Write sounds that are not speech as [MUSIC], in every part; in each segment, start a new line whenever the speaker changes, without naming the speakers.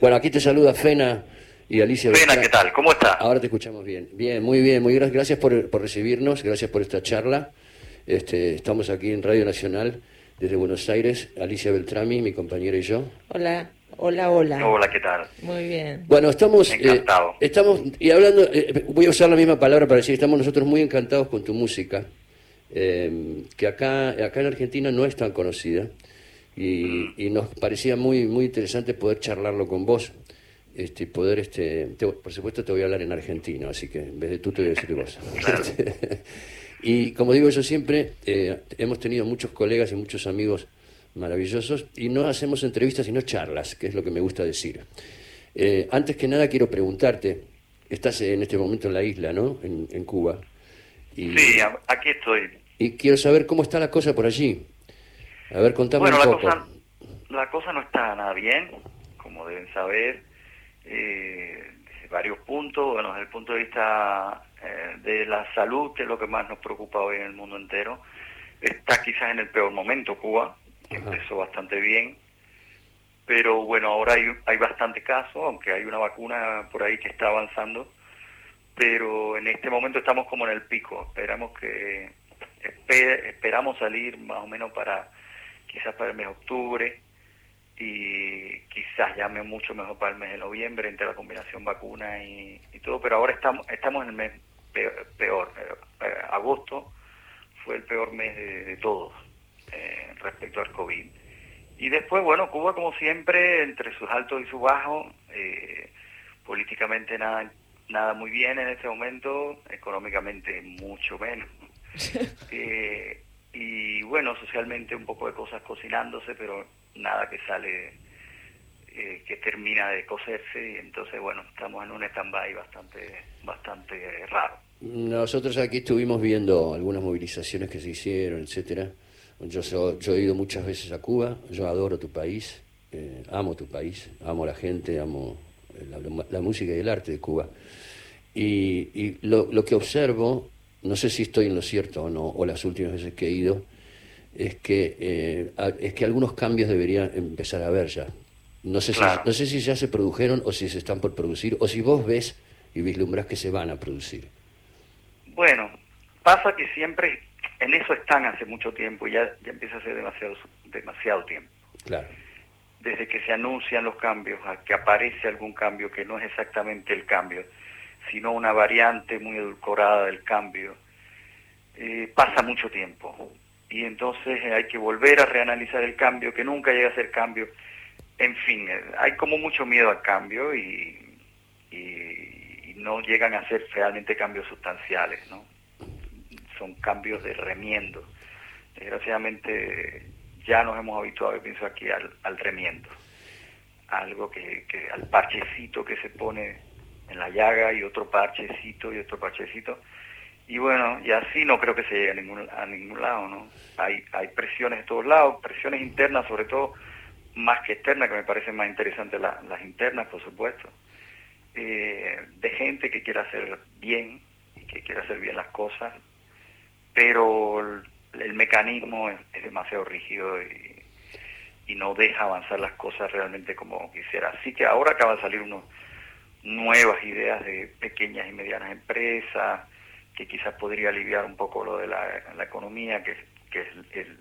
Bueno, aquí te saluda Fena y Alicia.
Fena,
Beltrán.
¿qué tal? ¿Cómo está?
Ahora te escuchamos bien. Bien, muy bien, muy gracias, gracias por, por recibirnos, gracias por esta charla. Este, estamos aquí en Radio Nacional desde Buenos Aires, Alicia Beltrami, mi compañera y yo.
Hola, hola, hola.
Hola, ¿qué tal?
Muy bien.
Bueno, estamos, eh,
Encantado.
estamos y hablando, eh, voy a usar la misma palabra para decir, estamos nosotros muy encantados con tu música, eh, que acá, acá en Argentina no es tan conocida y, y nos parecía muy, muy interesante poder charlarlo con vos. Este, poder, este, te- por supuesto te voy a hablar en argentino, así que en vez de tú te voy a decir vos. [LAUGHS] y como digo yo siempre, eh, hemos tenido muchos colegas y muchos amigos maravillosos y no hacemos entrevistas sino charlas, que es lo que me gusta decir. Eh, antes que nada quiero preguntarte, estás en este momento en la isla, ¿no? En, en Cuba. Y,
Sí, aquí estoy.
y quiero saber cómo está la cosa por allí. A ver, contame
Bueno,
un
la
poco.
cosa, la cosa no está nada bien, como deben saber, eh, desde varios puntos. Bueno, desde el punto de vista eh, de la salud, que es lo que más nos preocupa hoy en el mundo entero, está quizás en el peor momento Cuba, que
Ajá.
empezó bastante bien. Pero bueno, ahora hay, hay bastante casos, aunque hay una vacuna por ahí que está avanzando. Pero en este momento estamos como en el pico. Esperamos que espe- esperamos salir más o menos para quizás para el mes de octubre y quizás llame mucho mejor para el mes de noviembre entre la combinación vacuna y, y todo, pero ahora estamos estamos en el mes peor, peor. Eh, eh, agosto fue el peor mes de, de todos eh, respecto al COVID. Y después, bueno, Cuba como siempre, entre sus altos y sus bajos, eh, políticamente nada, nada muy bien en este momento, económicamente mucho menos. [LAUGHS] Eh, y bueno, socialmente un poco de cosas cocinándose, pero nada que sale, eh, que termina de cocerse, y entonces bueno, estamos en un stand-by bastante, bastante raro.
Nosotros aquí estuvimos viendo algunas movilizaciones que se hicieron, etcétera. Yo, yo he ido muchas veces a Cuba, yo adoro tu país, eh, amo tu país, amo la gente, amo eh, la, la música y el arte de Cuba. Y, y lo, lo que observo, no sé si estoy en lo cierto o no, o las últimas veces que he ido, es que, eh, a- es que algunos cambios deberían empezar a ver ya. No sé,
Claro.
si, no sé si ya se produjeron o si se están por producir, o si vos ves y vislumbras que se van a producir.
Bueno, pasa que siempre en eso están hace mucho tiempo, ya, ya empieza a ser demasiado, demasiado tiempo.
Claro.
desde que se anuncian los cambios a que aparece algún cambio que no es exactamente el cambio, sino una variante muy edulcorada del cambio, eh, pasa mucho tiempo. Y entonces eh, hay que volver a reanalizar el cambio, que nunca llega a ser cambio. En fin, eh, hay como mucho miedo al cambio y, no llegan a ser realmente cambios sustanciales, ¿no? Son cambios de remiendo. Desgraciadamente ya nos hemos habituado, yo pienso aquí, al, al remiendo. Algo que, que, al parchecito que se pone en la llaga y otro parchecito y otro parchecito. Y bueno, y así no creo que se llegue a ningún, a ningún lado, ¿no? Hay, hay presiones de todos lados, presiones internas sobre todo, más que externas, que me parecen más interesantes la- las internas, por supuesto, eh, de gente que quiera hacer bien y que quiera hacer bien las cosas, pero el, el mecanismo es, es demasiado rígido y, y no deja avanzar las cosas realmente como quisiera. Así que ahora acaba de salir unos nuevas ideas de pequeñas y medianas empresas, que quizás podría aliviar un poco lo de la, la economía, que, que es el,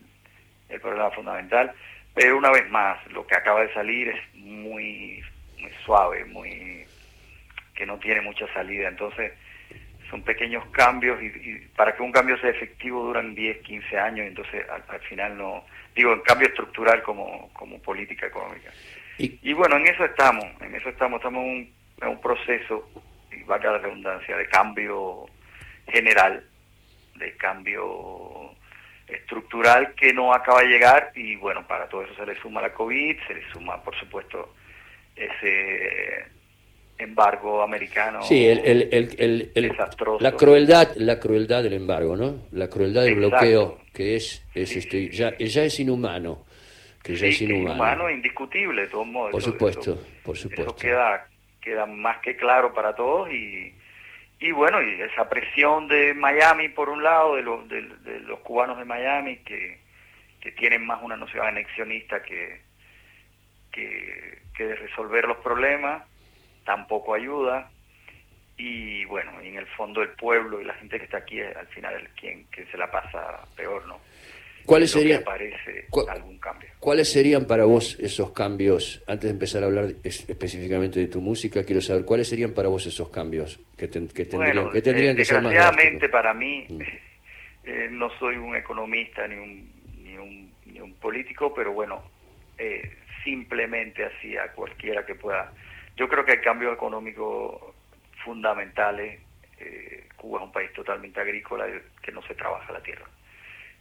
el problema fundamental. Pero una vez más, lo que acaba de salir es muy, muy suave, muy que no tiene mucha salida. Entonces, son pequeños cambios y, y para que un cambio sea efectivo duran 10, 15 años, entonces al, al final no, digo, en cambio estructural como, como política económica.
Y,
Y bueno, en eso estamos, en eso estamos, estamos en un, en un proceso, y valga la redundancia, de cambio general, de cambio estructural que no acaba de llegar y bueno, para todo eso se le suma la COVID, se le suma por supuesto ese embargo americano.
sí, el, el, el, el- el-
Desastroso.
la crueldad, la crueldad del embargo, ¿no? La crueldad del
Exacto.
bloqueo, que es, es
Sí,
este,
sí,
ya, ya es inhumano, que ya es
que
inhumano.
inhumano e indiscutible, de todos modos.
Por
Eso-
supuesto,
eso-
por supuesto.
Eso queda, queda más que claro para todos y, y bueno, y esa presión de Miami por un lado, de los, de, de los cubanos de Miami que, que tienen más una noción anexionista que, que, que resolver los problemas tampoco ayuda y bueno, en el fondo el pueblo y la gente que está aquí al final el quien que se la pasa peor, ¿no?
¿Cuáles serían,
parece algún cambio.
¿Cuáles serían para vos esos cambios? Antes de empezar a hablar específicamente de tu música, quiero saber cuáles serían para vos esos cambios que, que tendrían, que, tendrían que ser más
Desgraciadamente para mí, mm. [LAUGHS] eh, no soy un economista ni un, ni un, ni un político, pero bueno, eh, simplemente así a cualquiera que pueda. Yo creo que hay cambios económicos fundamentales. Eh, Cuba es un país totalmente agrícola que no se trabaja la tierra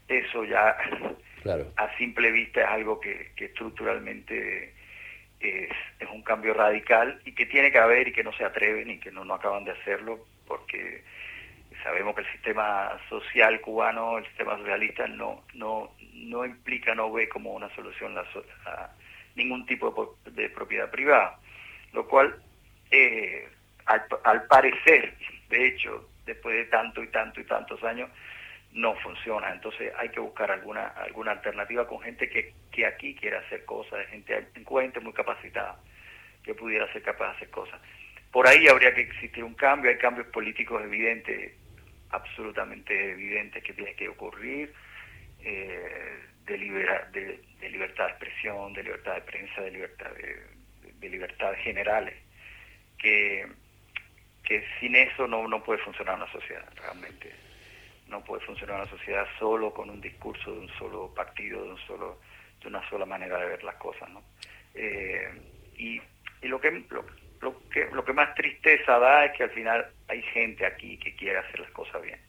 eso ya [LAUGHS] a simple vista es algo que, estructuralmente es, un cambio radical y que tiene que haber y que no se atreven y que no, no acaban de hacerlo porque sabemos que el sistema social cubano, el sistema socialista no no no implica, no ve como una solución la, ningún tipo de, propiedad privada, lo cual eh, al, al parecer, de hecho, después de tanto y tanto y tantos años, no funciona. Entonces hay que buscar alguna alguna alternativa con gente que, que aquí quiera hacer cosas, gente en Cuba muy capacitada, que pudiera ser capaz de hacer cosas. Por ahí habría que existir un cambio, hay cambios políticos evidentes, absolutamente evidentes que tienen que ocurrir, eh, de, de, libertad de expresión, de libertad de prensa, de libertad de, de generales, que, que sin eso no, no puede funcionar una sociedad realmente no puede funcionar una sociedad solo con un discurso de un solo partido, de un solo de una sola manera de ver las cosas, ¿no? Eh, y, y lo que lo, que lo que más tristeza da es que al final hay gente aquí que quiere hacer las cosas bien,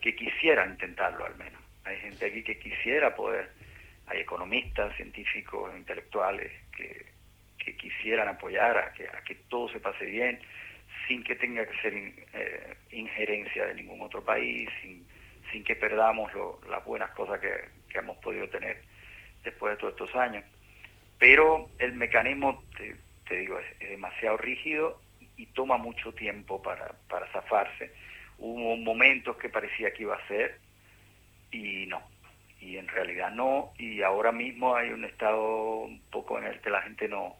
que quisiera intentarlo al menos. Hay gente aquí que quisiera poder, hay economistas, científicos, intelectuales que, que quisieran apoyar a que, a que todo se pase bien, sin que tenga que ser eh, injerencia de ningún otro país, sin, sin que perdamos las buenas cosas que, hemos podido tener después de todos estos años. Pero el mecanismo, te, digo, es, demasiado rígido y toma mucho tiempo para, para zafarse. Hubo momentos que parecía que iba a ser y no, y en realidad no, y ahora mismo hay un estado un poco en el que la gente no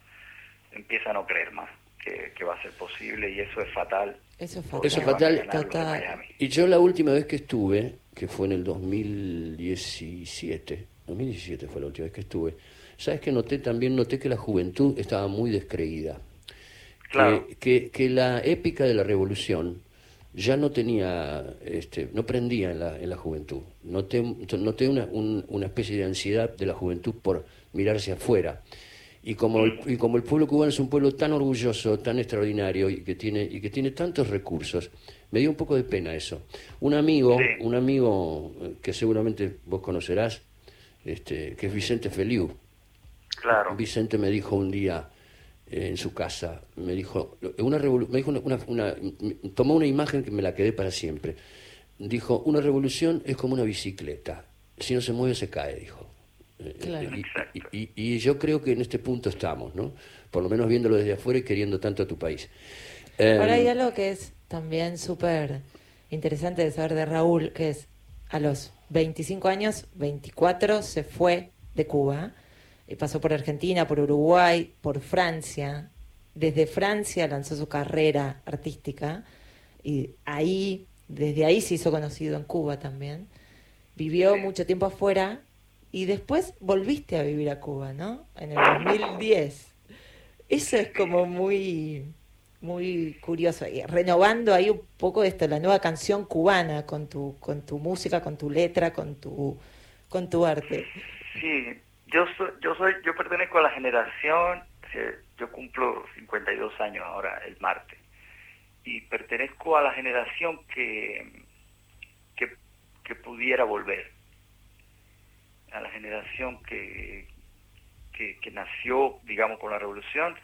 empieza a no creer más que, va a ser posible y eso es fatal.
Eso es fatal.
Y yo la última vez que estuve, que fue en el 2017, 2017 fue la última vez que estuve, ¿sabes que noté? También noté que la juventud estaba muy descreída. Que, que, la épica de la revolución ya no tenía, este, no prendía en la, en la juventud. Noté, noté una, una especie de ansiedad de la juventud por mirarse afuera. Y como, el, y como el pueblo cubano es un pueblo tan orgulloso, tan extraordinario y que tiene, y que tiene tantos recursos, me dio un poco de pena eso. Un amigo, un amigo eh, que seguramente vos conocerás, este, que es Vicente Feliu.
Claro.
Vicente me dijo un día eh, en su casa, me dijo, una me dijo una, una, tomó una imagen que me la quedé para siempre. Dijo, una revolución es como una bicicleta, si no se mueve se cae, dijo.
Eh,
y, yo creo que en este punto estamos, ¿no? Por lo menos viéndolo desde afuera y queriendo tanto a tu país.
Ahora hay em, algo que es también súper interesante de saber de Raúl, que es a los 25 años, 24, se fue de Cuba y pasó por Argentina, por Uruguay, por Francia. Desde Francia lanzó su carrera artística y ahí, desde ahí se hizo conocido en Cuba también. Vivió mucho tiempo afuera y después volviste a vivir a Cuba, ¿no? En el 2010. Eso es como muy muy curioso, y renovando ahí un poco esto, la nueva canción cubana con tu con tu música, con tu letra, con tu con tu arte.
Sí, yo soy, yo soy yo pertenezco a la generación, yo cumplo 52 años ahora el martes y pertenezco a la generación que que, que pudiera volver a la generación que, que, nació, digamos, con la revolución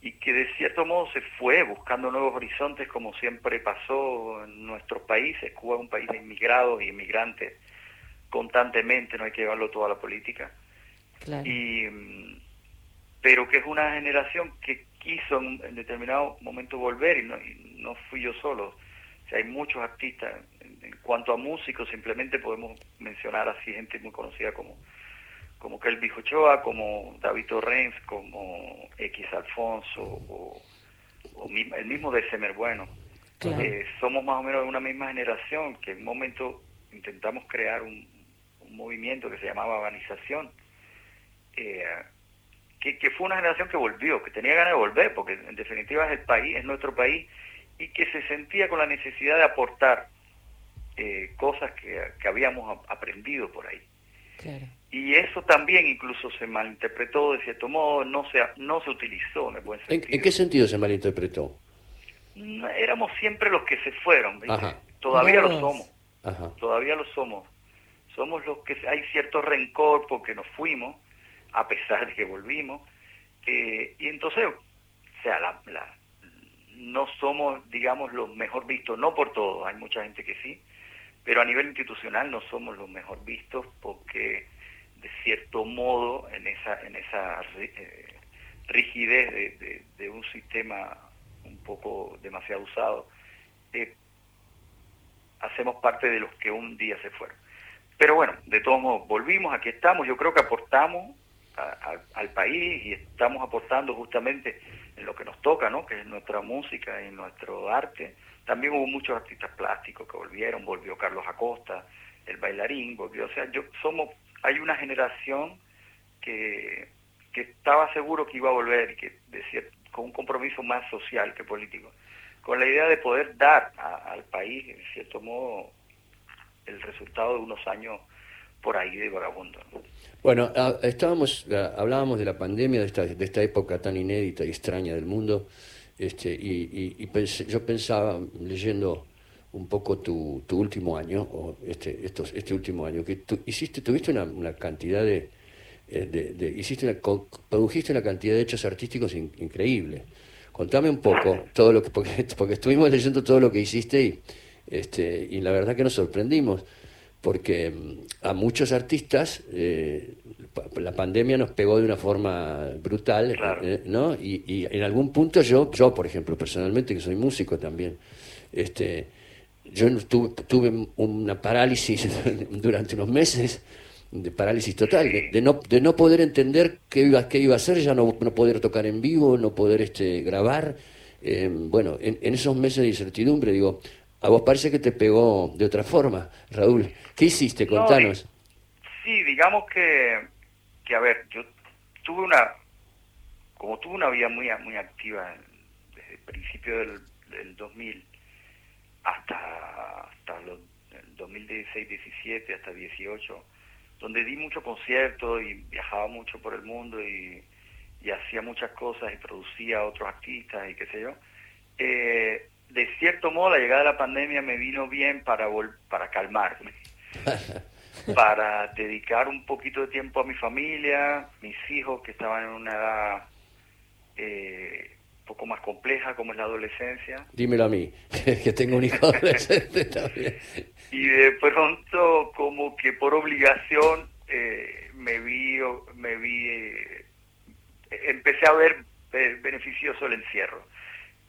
y que de cierto modo se fue buscando nuevos horizontes como siempre pasó en nuestros países. Cuba es un país de inmigrados y inmigrantes constantemente, no hay que llevarlo toda la política. Y, pero que es una generación que quiso en, determinado momento volver y no, y no fui yo solo. O sea, hay muchos artistas en cuanto a músicos, simplemente podemos mencionar así gente muy conocida como, como que el Bijochoa, como David Torrens, como X Alfonso o, el mismo de Semer Bueno. Eh, somos más o menos de una misma generación que en un momento intentamos crear un, movimiento que se llamaba Urbanización, eh, que, que, fue una generación que volvió, que tenía ganas de volver, porque en definitiva es el país, es nuestro país, y que se sentía con la necesidad de aportar eh, cosas que, que, habíamos aprendido por ahí. Y eso también incluso se malinterpretó de cierto modo, no se, no se utilizó en buen
sentido. ¿En, qué sentido se malinterpretó?
Mm, éramos siempre los que se fueron, todavía lo somos, todavía lo somos. Somos los que hay cierto rencor porque nos fuimos, a pesar de que volvimos, eh, y entonces, o sea, la, no somos, digamos, los mejor vistos, no por todo, hay mucha gente que sí, pero a nivel institucional no somos los mejor vistos porque de cierto modo en esa en esa eh, rigidez de, un sistema un poco demasiado usado eh, hacemos parte de los que un día se fueron. Pero bueno de todos modos volvimos aquí estamos. Yo creo que aportamos al país y estamos aportando justamente en lo que nos toca no que es nuestra música y nuestro arte también hubo muchos artistas plásticos que volvieron, volvió Carlos Acosta, el bailarín, volvió, o sea, yo somos, hay una generación que, que estaba seguro que iba a volver que decía, con un compromiso más social que político, con la idea de poder dar al país, en cierto modo, el resultado de unos años por ahí de vagabundo.
Bueno, ah, estábamos, ah, hablábamos de la pandemia, de esta, de esta época tan inédita y extraña del mundo. Este, y, yo pensaba, leyendo un poco tu, tu último año, o este, estos, este último año, que tú hiciste, tuviste una, cantidad de, eh, de, hiciste una, produjiste una cantidad de hechos artísticos increíbles. Contame un poco todo lo que, [LAUGHS] porque, estuvimos leyendo todo lo que hiciste y, este, y la verdad que nos sorprendimos porque mm, a muchos artistas eh, la pandemia nos pegó de una forma brutal, eh, ¿no? Y, en algún punto yo, yo por ejemplo, personalmente, que soy músico también, este, yo tuve, una parálisis [LAUGHS] durante unos meses, de parálisis total, de, no, de no poder entender qué iba, qué iba a hacer, ya no, no poder tocar en vivo, no poder este, grabar. Eh, bueno, en, en esos meses de incertidumbre, digo, a vos parece que te pegó de otra forma, Raúl. ¿Qué hiciste? Contanos.
sí, digamos que, que, a ver, yo tuve una, como tuve una vida muy, muy activa desde el principio del, del 2000 hasta, hasta los, el 2016, 17, hasta 18, donde di muchos conciertos y viajaba mucho por el mundo y, y hacía muchas cosas y producía a otros artistas y qué sé yo. Eh, de cierto modo la llegada de la pandemia me vino bien para, para calmarme, [LAUGHS] para dedicar un poquito de tiempo a mi familia, mis hijos que estaban en una edad eh, un poco más compleja como es la adolescencia.
Dímelo a mí, [LAUGHS] que tengo un hijo adolescente también. [LAUGHS]
Y de pronto como que por obligación eh, me vi, me vi eh, empecé a ver beneficioso el encierro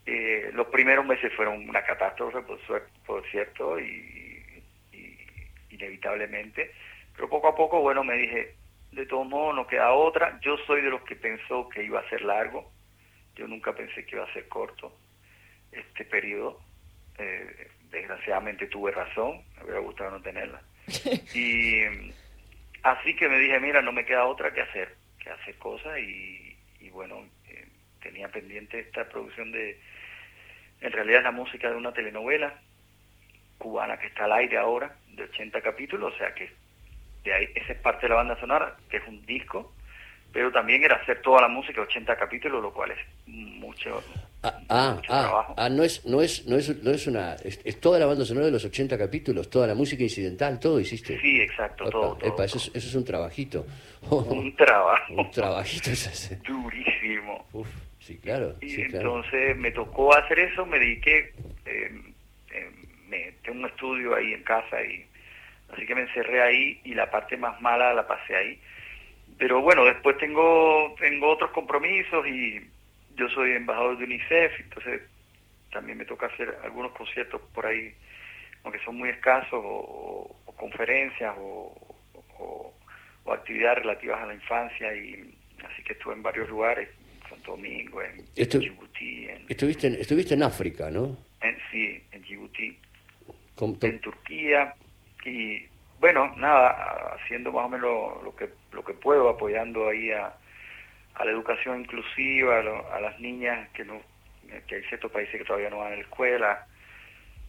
eh, los primeros meses fueron una catástrofe, por, por cierto, y, inevitablemente, pero poco a poco, bueno, me dije, de todos modos no queda otra, yo soy de los que pensó que iba a ser largo, yo nunca pensé que iba a ser corto este periodo, eh, desgraciadamente tuve razón, me hubiera gustado no tenerla. [LAUGHS] Y así que me dije, mira, no me queda otra que hacer, que hacer cosas y, y bueno, tenía pendiente esta producción de en realidad es la música de una telenovela cubana que está al aire ahora, de 80 capítulos, o sea que de ahí, esa es parte de la banda sonora, que es un disco, pero también era hacer toda la música de 80 capítulos, lo cual es mucho,
ah, ah, ah. Ah, no es, no es, no es, no es una, es, toda la banda sonora de los 80 capítulos, toda la música incidental, todo hiciste.
Sí, exacto, todo,
Eso, es, un trabajito.
un trabajo. [LAUGHS]
un trabajito es
Durísimo.
Uf. Sí, claro.
Y entonces me tocó hacer eso, me dediqué, eh, eh, me, tengo un estudio ahí en casa y así que me encerré ahí y la parte más mala la pasé ahí. Pero bueno, después tengo, tengo otros compromisos y yo soy embajador de UNICEF, entonces también me toca hacer algunos conciertos por ahí, aunque son muy escasos, o, conferencias, o, o actividades relativas a la infancia y así que estuve en varios lugares, Santo Domingo, en
Estu-
Djibouti, en,
Estuviste en, estuviste en África, ¿no?
en- sí, en Djibouti, en Turquía y bueno, nada, haciendo más o menos lo, lo que lo que puedo, apoyando ahí a, a la educación inclusiva, a, lo- a las niñas que no que hay ciertos países que todavía no van a la escuela,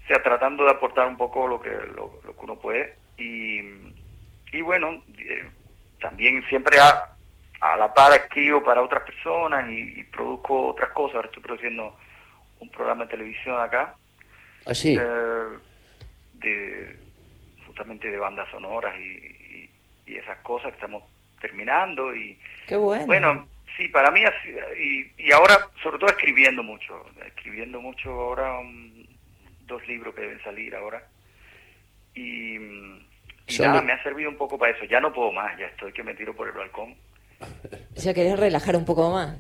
o sea, tratando de aportar un poco lo que lo, lo que uno puede. Y, y bueno, eh, también siempre a, a la par escribo para otras personas y, y produzco otras cosas, ahora estoy produciendo un programa de televisión acá.
Ah, sí.
eh, de justamente de bandas sonoras y, y- y esas cosas que estamos terminando y
Qué bueno.
bueno sí para mí así, y, y ahora sobre todo escribiendo mucho escribiendo mucho ahora um, dos libros que deben salir ahora. Y, y nada me ha servido un poco para eso. Ya no puedo más ya estoy que me tiro por el balcón
Ya querés relajar un poco más.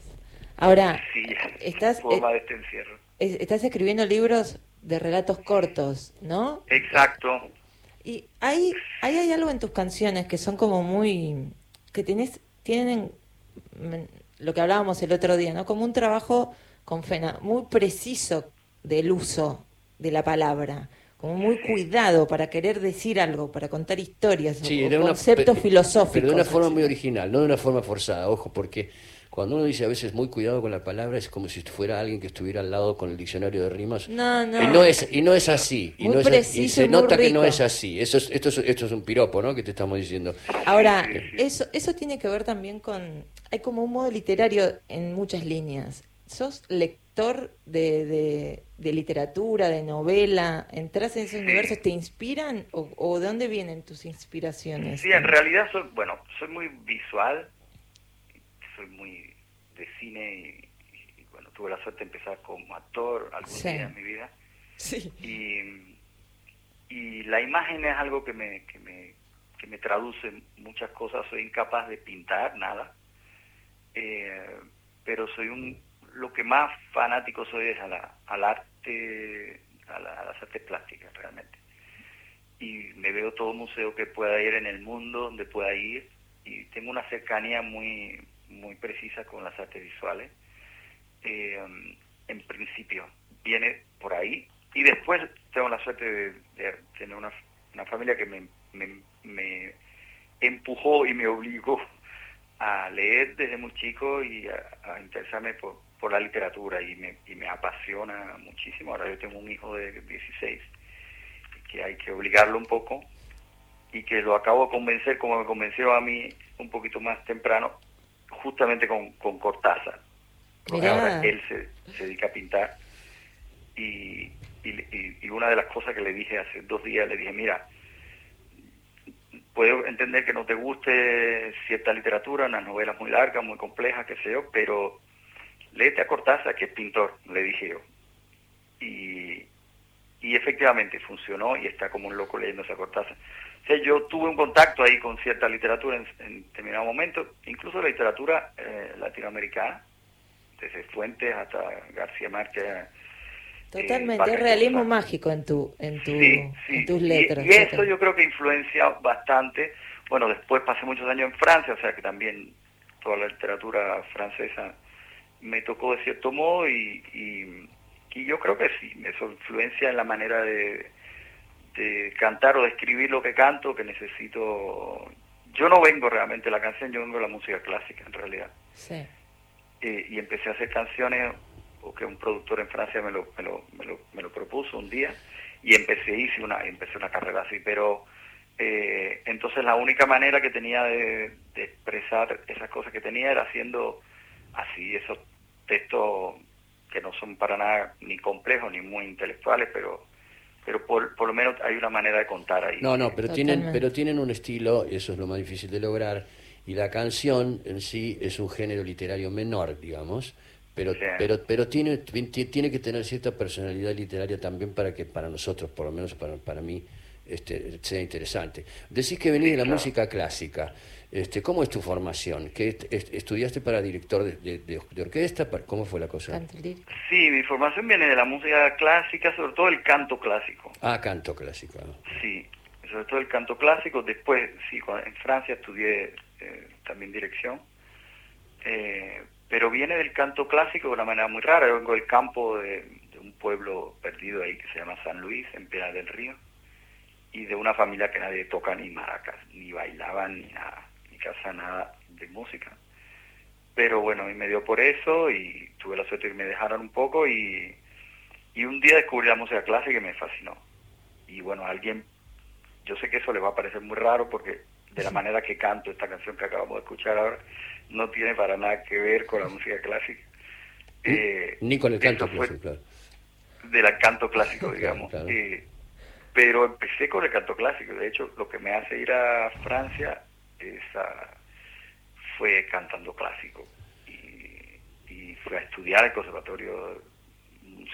Ahora,
sí [LAUGHS]
estás,
más de este encierro
estás escribiendo libros de relatos cortos, ¿no?
exacto
Y hay, hay, hay algo en tus canciones que son como muy, que tenés, tienen mm, lo que hablábamos el otro día, ¿no? Como un trabajo con Fena, muy preciso del uso de la palabra, como muy cuidado para querer decir algo, para contar historias
Sí,
o
una-
conceptos filosóficos.
Pero de una forma muy original, no de una forma forzada, ojo, porque cuando uno dice a veces muy cuidado con la palabra es como si fuera alguien que estuviera al lado con el diccionario de rimas.
No, no.
Y no es, y no es así. Y,
Muy
no es,
preciso
se
y muy
nota que no es así. Eso es, esto, es, esto es un piropo, ¿no? Que te estamos diciendo.
Ahora, eso, eso tiene que ver también con... Hay como un modo literario en muchas líneas. ¿Sos lector de, de, de literatura, de novela? ¿Entras en esos universos? ¿Te inspiran? ¿O, o de dónde vienen tus inspiraciones?
Sí, en realidad soy, bueno, soy muy visual, soy muy de cine y, y, bueno, tuve la suerte de empezar como actor algún
Sí.
día en mi vida
Sí.
y, y la imagen es algo que me, que me, que me traduce muchas cosas, soy incapaz de pintar nada, eh, pero soy un, lo que más fanático soy es a la, al arte, a, la- a las artes plásticas realmente y me veo todo museo que pueda ir en el mundo, donde pueda ir, y tengo una cercanía muy, muy precisa con las artes visuales. Eh, en principio, viene por ahí, y después tengo la suerte de, tener una, una familia que me, me, me empujó y me obligó a leer desde muy chico y a interesarme por, por la literatura, y me, y me apasiona muchísimo. Ahora yo tengo un hijo de 16 que hay que obligarlo un poco y que lo acabo de convencer como me convenció a mí un poquito más temprano, justamente con, con Cortázar. Porque ahora él se, se dedica a pintar y, y, y- y una de las cosas que le dije hace dos días, le dije, mira, puedo entender que no te guste cierta literatura, unas novelas muy largas, muy complejas, qué sé yo, pero léete a Cortázar, que es pintor, le dije yo. Y, y efectivamente funcionó y está como un loco leyendo esa Cortázar. O sea, yo tuve un contacto ahí con cierta literatura en, en determinado momento, incluso la literatura eh, latinoamericana, desde Fuentes hasta García Márquez. eh,
Totalmente, realismo mágico en tu, en tu,
Sí, sí.
en tus
Y-
letras.
Y, eso
etcétera.
yo creo que influencia bastante. Bueno, después pasé muchos años en Francia, o sea que también toda la literatura francesa me tocó de cierto modo y, y, y yo creo que sí, eso influencia en la manera de, de cantar o de escribir lo que canto, que necesito... Yo no vengo realmente de la canción, yo vengo de la música clásica en realidad.
Sí.
Eh, y empecé a hacer canciones porque un productor en Francia me lo, me lo, me lo, me lo propuso un día y empecé hice una empecé una carrera así pero eh, entonces la única manera que tenía de, de expresar esas cosas que tenía era haciendo así esos textos que no son para nada ni complejos ni muy intelectuales pero pero por, por lo menos hay una manera de contar ahí
No, no, pero tienen, pero tienen un estilo, y eso es lo más difícil de lograr, y la canción en sí es un género literario menor, digamos, pero,
Sí.
pero, pero tiene, ti- tiene que tener cierta personalidad literaria también para que para nosotros, por lo menos para, para mí, este, sea interesante. Decís que venís de la
claro.
música clásica. Este, ¿Cómo es tu formación? ¿Qué est- est- ¿Estudiaste para director de, de- de- de orquesta? ¿Para- ¿Cómo fue la cosa?
Sí mi formación viene de la música clásica sobre todo el canto clásico
Ah, canto clásico. ah.
Sí, sobre todo el canto clásico. Después, sí, en Francia estudié eh, también dirección. Eh, pero viene del canto clásico de una manera muy rara. Yo vengo del campo de, un pueblo perdido ahí que se llama San Luis, en Piedra del Río, y de una familia que nadie toca ni maracas, ni bailaban, ni nada, ni casa nada de música. Pero bueno, mí me dio por eso y tuve la suerte de que me dejaron un poco y, y un día descubrí la música clásica y me fascinó. Y bueno, alguien, yo sé que eso le va a parecer muy raro porque de la manera que canto esta canción que acabamos de escuchar ahora, no tiene para nada que ver con la música clásica.
Eh, Ni con el canto clásico, claro.
Del canto clásico, digamos. Eh, pero empecé con el canto clásico. De hecho, lo que me hace ir a Francia es fue cantando clásico. Y, y fui a estudiar el conservatorio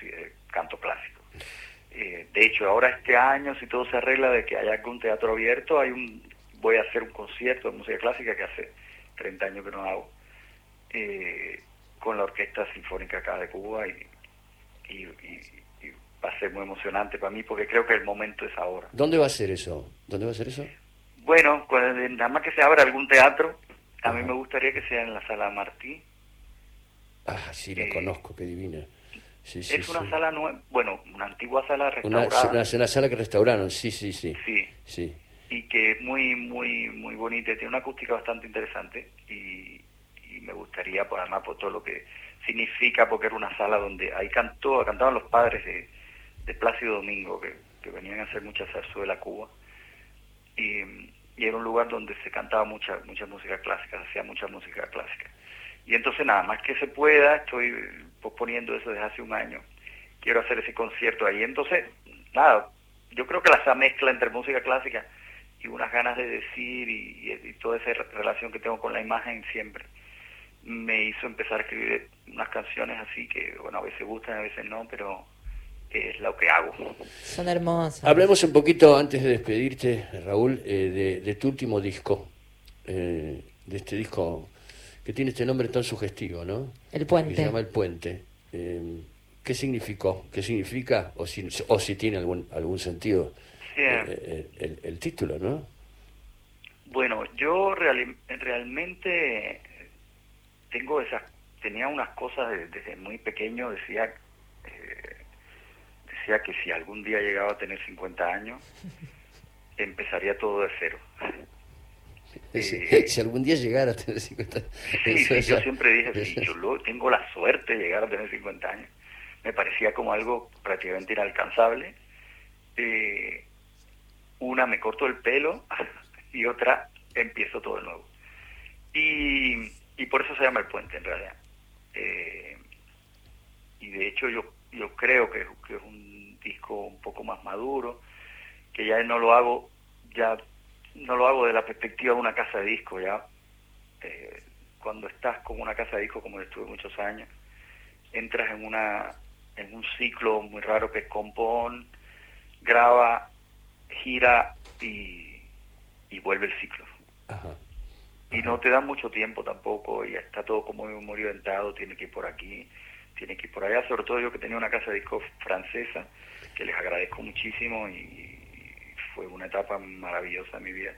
de canto clásico. Eh, de hecho, ahora este año, si todo se arregla de que haya algún teatro abierto, hay un voy a hacer un concierto de música clásica que hace 30 años que no hago, eh, con la Orquesta Sinfónica acá de Cuba y, va a ser muy emocionante para mí porque creo que el momento es ahora.
¿Dónde va a ser eso? ¿Dónde va a ser eso?
Bueno, nada más que se abra algún teatro, a mí me gustaría que sea en la Sala Martí.
Ah, sí, la eh, conozco, qué divina.
es una sala nueva, bueno, una antigua sala restaurada.
Una, una, sala que restauraron, sí, sí, sí.
Sí. y que es muy, muy, muy bonita, tiene una acústica bastante interesante y, me gustaría, pues, además, por todo lo que significa, porque era una sala donde ahí cantó, cantaban los padres de, de Plácido Domingo, que, venían a hacer mucha zarzuela Cuba, y, y, era un lugar donde se cantaba mucha, mucha música clásica, se hacía mucha música clásica. Y entonces nada más que se pueda, estoy posponiendo eso desde hace un año, quiero hacer ese concierto ahí. Entonces, nada, yo creo que la mezcla entre música clásica y unas ganas de decir y, toda esa relación que tengo con la imagen siempre me hizo empezar a escribir unas canciones así que, bueno, a veces gustan, a veces no, pero es lo que hago.
Son hermosas.
Hablemos un poquito, antes de despedirte, Raúl, eh, de, tu último disco, eh, de este disco que tiene este nombre tan sugestivo, ¿no?
El Puente.
se llama El Puente. Eh, ¿Qué significó? ¿Qué significa? O si, o si tiene algún, algún sentido eh, el, el, título, ¿no?
Bueno, yo realmente tengo esas, tenía unas cosas desde, muy pequeño, decía, decía que si algún día llegaba a tener 50 años, [LAUGHS] empezaría todo de cero.
Eh, si, algún día llegara a tener 50 años.
Sí, yo siempre dije, si yo tengo la suerte de llegar a tener 50 años. Me parecía como algo prácticamente inalcanzable. Eh, una me corto el pelo [LAUGHS] y otra empiezo todo de nuevo. Y, y por eso se llama El Puente en realidad. Eh, y de hecho yo, yo creo que, que, es un disco un poco más maduro, que ya no lo hago, ya no lo hago de la perspectiva de una casa de disco, ya eh, cuando estás con una casa de disco como estuve muchos años, entras en una en un ciclo muy raro que es compón, graba, gira y, y vuelve el ciclo. Y no te da mucho tiempo tampoco, y está todo como muy orientado, tiene que ir por aquí, tiene que ir por allá, sobre todo yo que tenía una casa de discos francesa, que les agradezco muchísimo y, fue una etapa maravillosa en mi vida,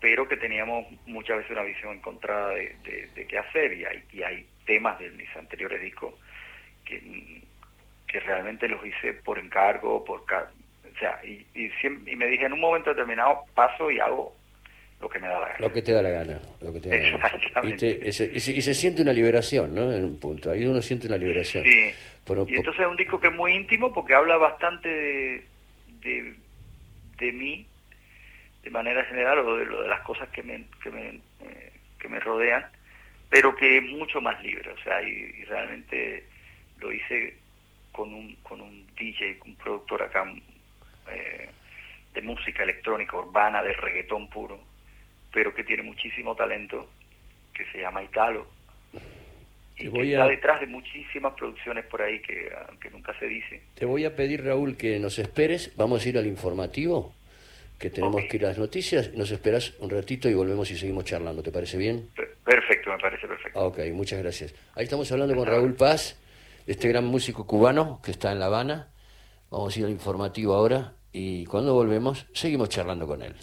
pero que teníamos muchas veces una visión encontrada de, de, qué hacer, y hay, y hay temas de mis anteriores discos que, realmente los hice por encargo, por o sea, y, me dije en un momento determinado paso y hago lo que me da la gana.
Lo que te da la gana. Lo que te da Y, se, siente una liberación, ¿no? En un punto. Ahí uno siente una liberación.
Sí. y entonces es un disco que es muy íntimo porque habla bastante de, de, mí, de manera general, o de, lo de las cosas que me, que me, eh, que me rodean, pero que es mucho más libre. O sea, y, realmente lo hice con un, con un DJ, un productor acá eh, de música electrónica urbana, de reggaetón puro, pero que tiene muchísimo talento, que se llama Italo. Y que está detrás de muchísimas producciones por ahí que aunque nunca se dice.
Te voy a pedir, Raúl, que nos esperes. Vamos a ir al informativo, que tenemos que ir a las noticias. Nos esperas un ratito y volvemos y seguimos charlando. ¿Te parece bien?
Perfecto, me parece perfecto.
Ok, muchas gracias. Ahí estamos hablando con Raúl Paz, este gran músico cubano que está en La Habana. Vamos a ir al informativo ahora y cuando volvemos seguimos charlando con él.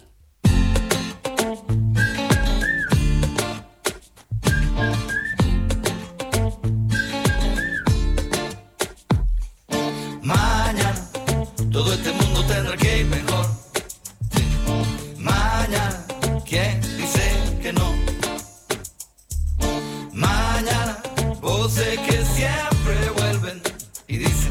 que siempre vuelven y dicen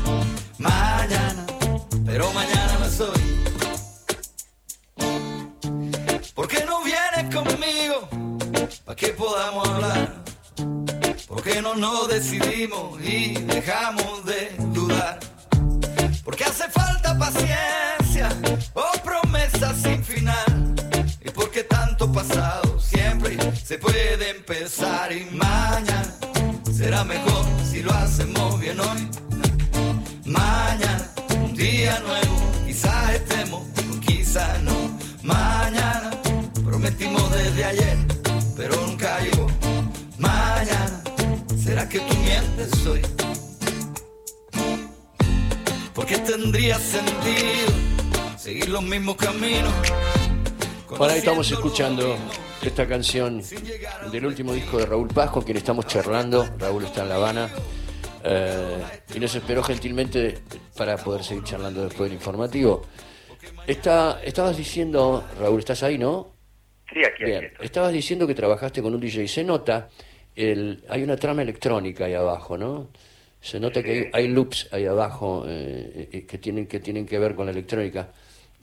escuchando esta canción del último disco de Raúl Paz, con quien estamos charlando. Raúl está en La Habana eh, y nos esperó gentilmente para poder seguir charlando después del informativo. Está, estabas diciendo, Raúl, ¿estás ahí, no?
Sí, aquí,
Bien. Estabas diciendo que trabajaste con un DJ. Se nota, el, hay una trama electrónica ahí abajo, ¿no? Se nota que hay, loops ahí abajo eh, eh, que, tienen, que tienen que ver con la electrónica.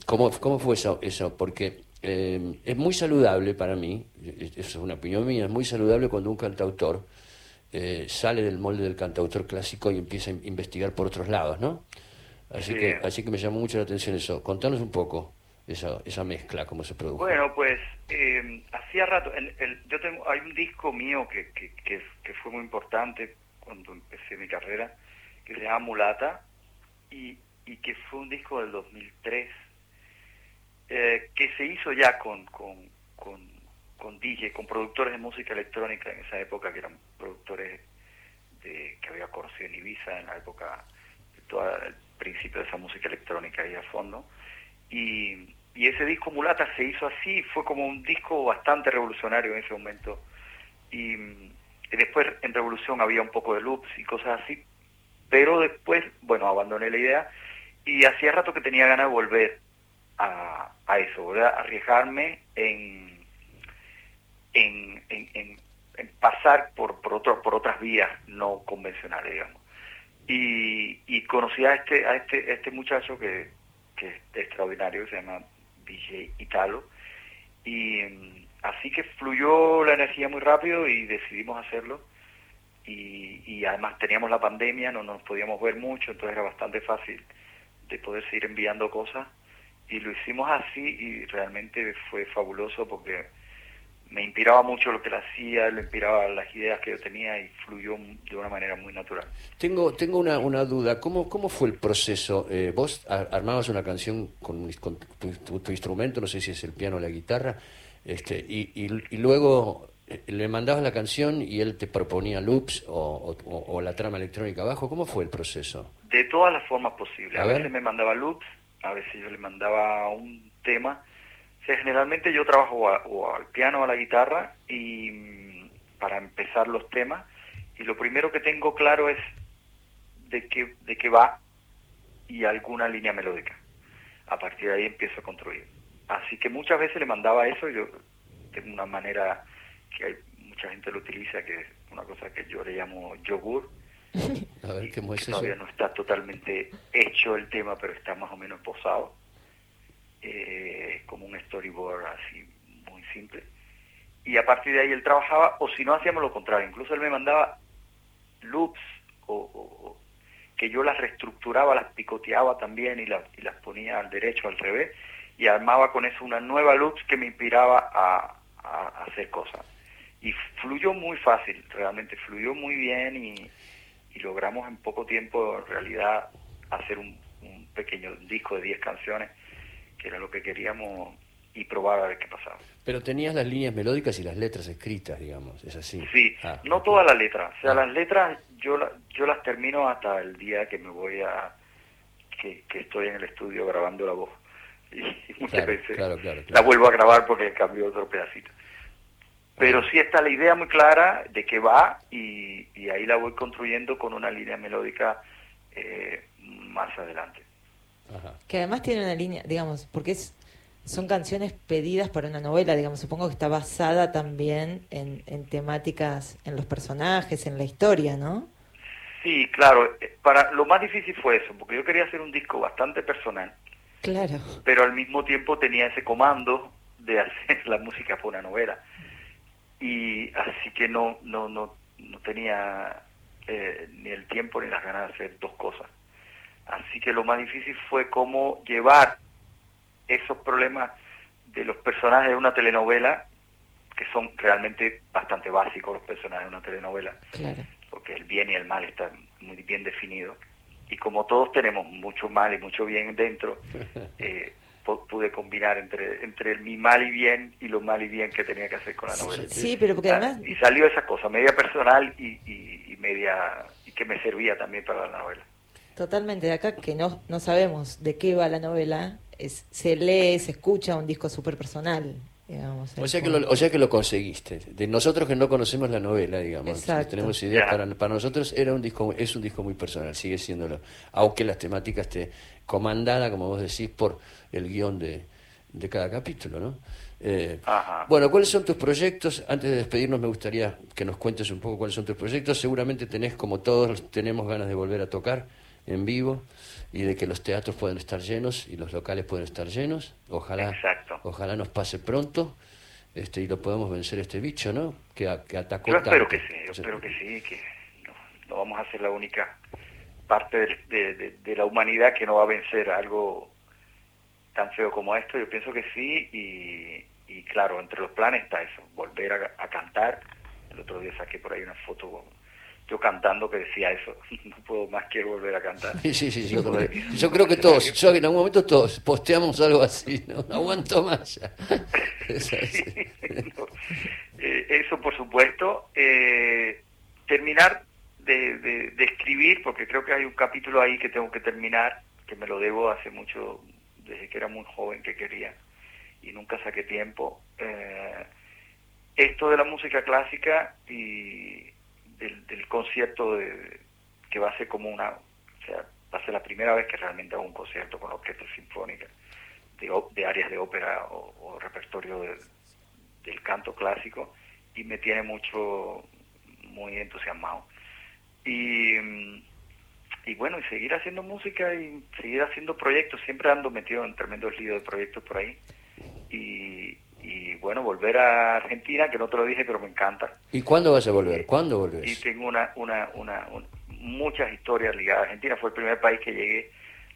¿Cómo, cómo fue eso? eso? Porque eh, es muy saludable para mí, es una opinión mía, es muy saludable cuando un cantautor eh, sale del molde del cantautor clásico y empieza a investigar por otros lados, ¿no? Así, que, así que me llamó mucho la atención eso. Contanos un poco esa, esa mezcla, cómo se produjo.
Bueno, pues eh, hacía rato, el, yo tengo, hay un disco mío que, que, que, que, fue muy importante cuando empecé mi carrera, que se llama Mulata, y, y que fue un disco del 2003 eh, que se hizo ya con, con, con, con DJ, con productores de música electrónica en esa época, que eran productores de, que había conocido en Ibiza en la época, de todo el principio de esa música electrónica ahí a fondo. Y, y ese disco Mulata se hizo así, fue como un disco bastante revolucionario en ese momento. Y después en Revolución había un poco de loops y cosas así, pero después, bueno, abandoné la idea y hacía rato que tenía ganas de volver a, eso, ¿verdad? arriesgarme en, en, en, pasar por, por, otro, por otras vías no convencionales, digamos. Y, conocí a este, a este, este muchacho que, que es extraordinario, se llama DJ Italo, y así que fluyó la energía muy rápido y decidimos hacerlo. Y además teníamos la pandemia, no nos podíamos ver mucho, entonces era bastante fácil de poder seguir enviando cosas y lo hicimos así y realmente fue fabuloso porque me inspiraba mucho lo que él hacía, le inspiraba las ideas que yo tenía y fluyó de una manera muy natural.
Tengo tengo una, una duda, ¿cómo, cómo fue el proceso? Eh, vos armabas una canción con, con tu, instrumento, no sé si es el piano o la guitarra, este, y, y, luego eh, le mandabas la canción y él te proponía loops o, o, la trama electrónica abajo, ¿cómo fue el proceso?
De todas las formas posibles, a, veces me mandaba loops, a veces yo le mandaba un tema. Generalmente yo trabajo o, al piano o a la guitarra y mm, para empezar los temas y lo primero que tengo claro es de qué, de qué va y alguna línea melódica. A partir de ahí empiezo a construir. Así que muchas veces le mandaba eso, yo tengo una manera que hay, mucha gente lo utiliza, que es una cosa que yo le llamo yogur, [LAUGHS]
A ver, ¿qué
Todavía no está totalmente hecho el tema, pero está más o menos posado. Eh, como un storyboard así, muy simple. Y a partir de ahí él trabajaba, o si no hacíamos lo contrario, incluso él me mandaba loops o, que yo las reestructuraba, las picoteaba también y, y las ponía al derecho, al revés, y armaba con eso una nueva loops que me inspiraba a, a hacer cosas. Y fluyó muy fácil, realmente fluyó muy bien y, y logramos en poco tiempo en realidad hacer un, pequeño disco de 10 canciones, que era lo que queríamos y probar a ver qué pasaba.
Pero tenías las líneas melódicas y las letras escritas, digamos, es así.
Sí, ah, no todas las letras, o sea, ah. las letras yo, yo las termino hasta el día que me voy a, que, que estoy en el estudio grabando la voz. [LAUGHS] y, muchas
Claro,
veces
claro, claro,
la vuelvo a grabar porque cambió otro pedacito. Pero sí está la idea muy clara de que va y, y ahí la voy construyendo con una línea melódica eh, más adelante.
Ajá.
Que además tiene una línea, digamos, porque es, son canciones pedidas para una novela, digamos, supongo que está basada también en, en temáticas, en los personajes, en la historia, ¿no?
Sí, claro. eh, Para lo más difícil fue eso, porque yo quería hacer un disco bastante personal,
Claro.
pero al mismo tiempo tenía ese comando de [LAUGHS] hacer la música para una novela. Y así que no no no, no tenía eh, ni el tiempo ni las ganas de hacer dos cosas. Así que lo más difícil fue cómo llevar esos problemas de los personajes de una telenovela, que son realmente bastante básicos los personajes de una telenovela,
Claro.
porque el bien y el mal está muy bien definido. Y como todos tenemos mucho mal y mucho bien dentro, eh, [LAUGHS] pude combinar entre, entre el mi mal y bien y lo mal y bien que tenía que hacer con la novela.
Sí, pero porque
Ah,
además,
Y salió esa cosa, media personal y, y, y media y que me servía también para la novela.
totalmente de acá que no, no sabemos de qué va la novela, es, se lee, se escucha un disco súper personal, digamos.
O sea, que lo, o sea que lo conseguiste. De nosotros que no conocemos la novela, digamos, no tenemos idea. Para, para nosotros era un disco, es un disco muy personal, sigue siéndolo. Aunque las temáticas esté comandada, como vos decís, por el guion de, de cada capítulo, ¿no? Eh,
Ajá.
bueno, ¿cuáles son tus proyectos? Antes de despedirnos me gustaría que nos cuentes un poco cuáles son tus proyectos. Seguramente tenés, como todos, tenemos ganas de volver a tocar en vivo y de que los teatros puedan estar llenos y los locales pueden estar llenos. Ojalá,
Exacto.
ojalá nos pase pronto este y lo podemos vencer este bicho, ¿no? Que, que atacó
Yo espero
tanto.
que sí, yo espero que sí, que no, no vamos a ser la única parte de, de- de la humanidad que no va a vencer algo tan feo como esto. Yo pienso que sí y, y claro, entre los planes está eso, volver a, a cantar. El otro día saqué por ahí una foto yo cantando que decía eso, [LAUGHS] no puedo más, quiero volver a cantar.
Sí, sí, sí, yo, creo que- yo creo que [LAUGHS] todos, yo en algún momento todos posteamos algo así, no, No aguanto más ya. [LAUGHS]
No. Eh, eso por supuesto. Eh, terminar de, escribir, porque creo que hay un capítulo ahí que tengo que terminar, que me lo debo hace mucho, desde que era muy joven que quería, y nunca saqué tiempo. Eh, esto de la música clásica y del, concierto de, que va a ser como una, o sea, va a ser la primera vez que realmente hago un concierto con orquesta sinfónica de, áreas de ópera o, repertorio de- del canto clásico y me tiene mucho muy entusiasmado y, y bueno y seguir haciendo música y seguir haciendo proyectos siempre ando metido en tremendos líos de proyectos por ahí y, y bueno volver a Argentina que no te lo dije pero me encanta
¿Y cuándo vas a volver? ¿Cuándo
y
volvés?
tengo una, una, una, un- muchas historias ligadas. Argentina fue el primer país que llegué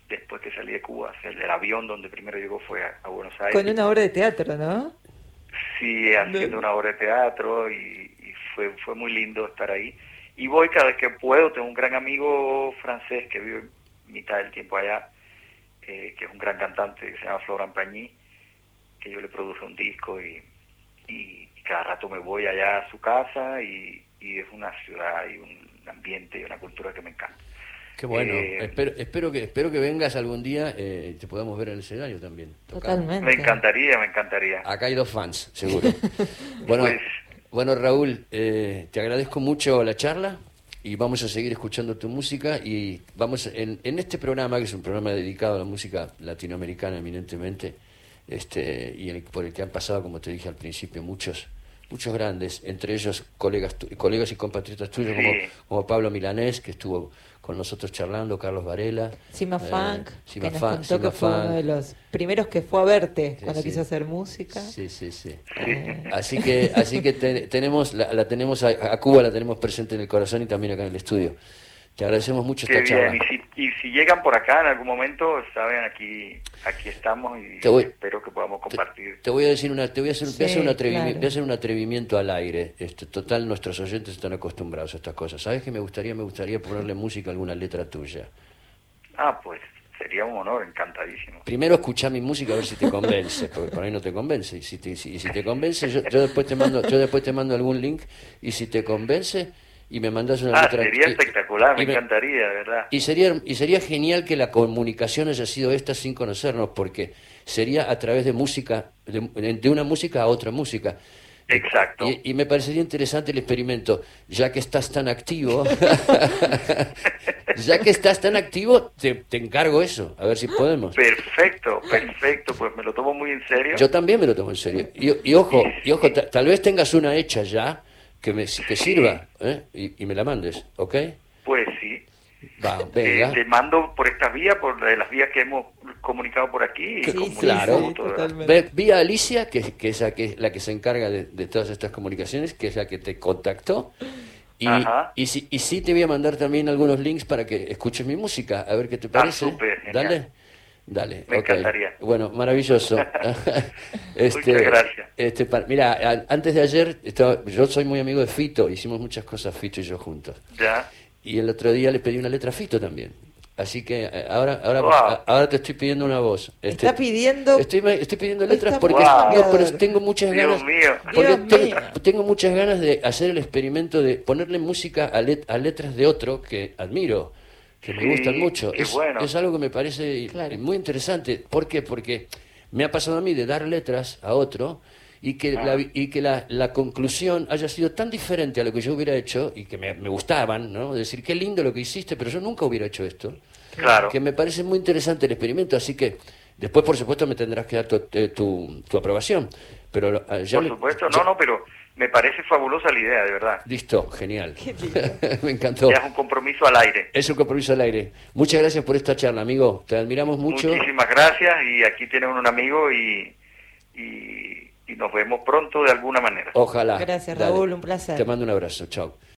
después que salí de Cuba. O sea, el del avión donde primero llegó fue a, a Buenos Aires.
Con una obra de teatro, ¿no?
Sí, haciendo una obra de teatro y, y fue, fue muy lindo estar ahí. Y voy cada vez que puedo. Tengo un gran amigo francés que vive mitad del tiempo allá, eh, que es un gran cantante que se llama Florent Pagny, que yo le produje un disco y, y cada rato me voy allá a su casa y, y es una ciudad y un ambiente y una cultura que me encanta.
Qué bueno.
Eh,
espero, espero que espero que vengas algún día eh, y te podamos ver en el escenario también.
Totalmente.
Me encantaría, me encantaría.
Acá hay dos fans, seguro. [LAUGHS] bueno,
Pues-
bueno Raúl, eh, te agradezco mucho la charla y vamos a seguir escuchando tu música y vamos en, en este programa que es un programa dedicado a la música latinoamericana eminentemente este y el- por el que han pasado como te dije al principio muchos muchos grandes entre ellos colegas tu- colegas y compatriotas tuyos
Sí.
como, como Pablo Milanés que estuvo con nosotros charlando Carlos Varela
Sima
eh,
Funk,
Sima
que nos contó
Sima
que fue uno
Funk.
de los primeros que fue a verte
Sí,
cuando
sí.
quiso hacer música.
Sí, sí, sí.
Eh,
Así que, así que te- tenemos, la, la tenemos a, a Cuba la tenemos presente en el corazón y también acá en el estudio. Te agradecemos mucho
Qué
esta
bien.
charla.
Y si, y si llegan por acá en algún momento, saben, aquí aquí estamos y
Te voy-
espero que podamos compartir.
te voy a decir una, te voy a hacer, voy a hacer
Sí,
un atrevimiento,
claro.
voy a hacer un atrevimiento al aire. Este, total, nuestros oyentes están acostumbrados a estas cosas. ¿Sabes qué me gustaría? Me gustaría ponerle música a alguna letra tuya.
Ah, pues sería un honor, encantadísimo.
Primero escuchá mi música a ver si te convence, porque por ahí no te convence. Y si te, si, y si te convence, yo, yo después te mando, yo después te mando algún link y si te convence y me mandas una
Ah,
letra.
sería espectacular, me encantaría, de verdad.
Y sería, y sería genial que la comunicación haya sido esta sin conocernos, porque sería a través de música, de, de una música a otra música.
Exacto.
Y, y me parecería interesante el experimento, ya que estás tan activo, [LAUGHS] ya que estás tan activo, te, te encargo eso, a ver si podemos.
Perfecto, perfecto, pues me lo tomo muy en serio.
Yo también me lo tomo en serio. Y, y ojo, y ojo ta- tal vez tengas una hecha ya que me que sirva ¿eh? y, y me la mandes, ¿ok?
Pues sí.
Va,
Eh,
venga.
te mando por estas vías, por de las vías que hemos comunicado por aquí. y
Sí, claro.
gusto, ¿verdad?
totalmente.
Ve, vi a Alicia, que, que es la que, la que se encarga de, de todas estas comunicaciones, que es la que te contactó. Y,
Ajá.
y, sí, y sí te voy a mandar también algunos links para que escuches mi música, a ver qué te parece.
Ah, genial.
Dale. Dale,
Me encantaría.
Bueno, maravilloso. [LAUGHS] [LAUGHS]
Muchas gracias.
Este, mira, a- antes de ayer, estaba, yo soy muy amigo de Fito, hicimos muchas cosas Fito y yo juntos.
Ya.
Y el otro día le pedí una letra a Fito también. Así que eh, ahora, ahora,
Wow.
a- ahora te estoy pidiendo una voz. Este,
Está pidiendo.
Estoy, pidiendo letras porque no, tengo muchas
Dios
ganas.
mío.
Porque
Dios
tengo,
mío.
tengo muchas ganas de hacer el experimento de ponerle música a, let- a letras de otro que admiro, que me
Sí,
gustan mucho. Es,
bueno.
es algo que me parece
Claro.
muy interesante. ¿Por qué? Porque me ha pasado a mí de dar letras a otro y que,
Ah.
la, y que la, la conclusión haya sido tan diferente a lo que yo hubiera hecho y que me, me gustaban, ¿no? Decir, qué lindo lo que hiciste, pero yo nunca hubiera hecho esto
Claro.
que me parece muy interesante el experimento, así que después, por supuesto, me tendrás que dar tu, eh, tu, tu aprobación. Pero eh, ya
Por
le-
supuesto,
ya-
no, no, pero me parece fabulosa la idea, de verdad.
Listo, genial. [LAUGHS] Me encantó.
Ya es un compromiso al aire.
Es un compromiso al aire. Muchas gracias por esta charla, amigo. Te admiramos mucho.
Muchísimas gracias y aquí tienen un amigo y, y, y nos vemos pronto de alguna manera.
Ojalá.
Gracias,
Dale.
Raúl, un placer.
Te mando un abrazo. Chao.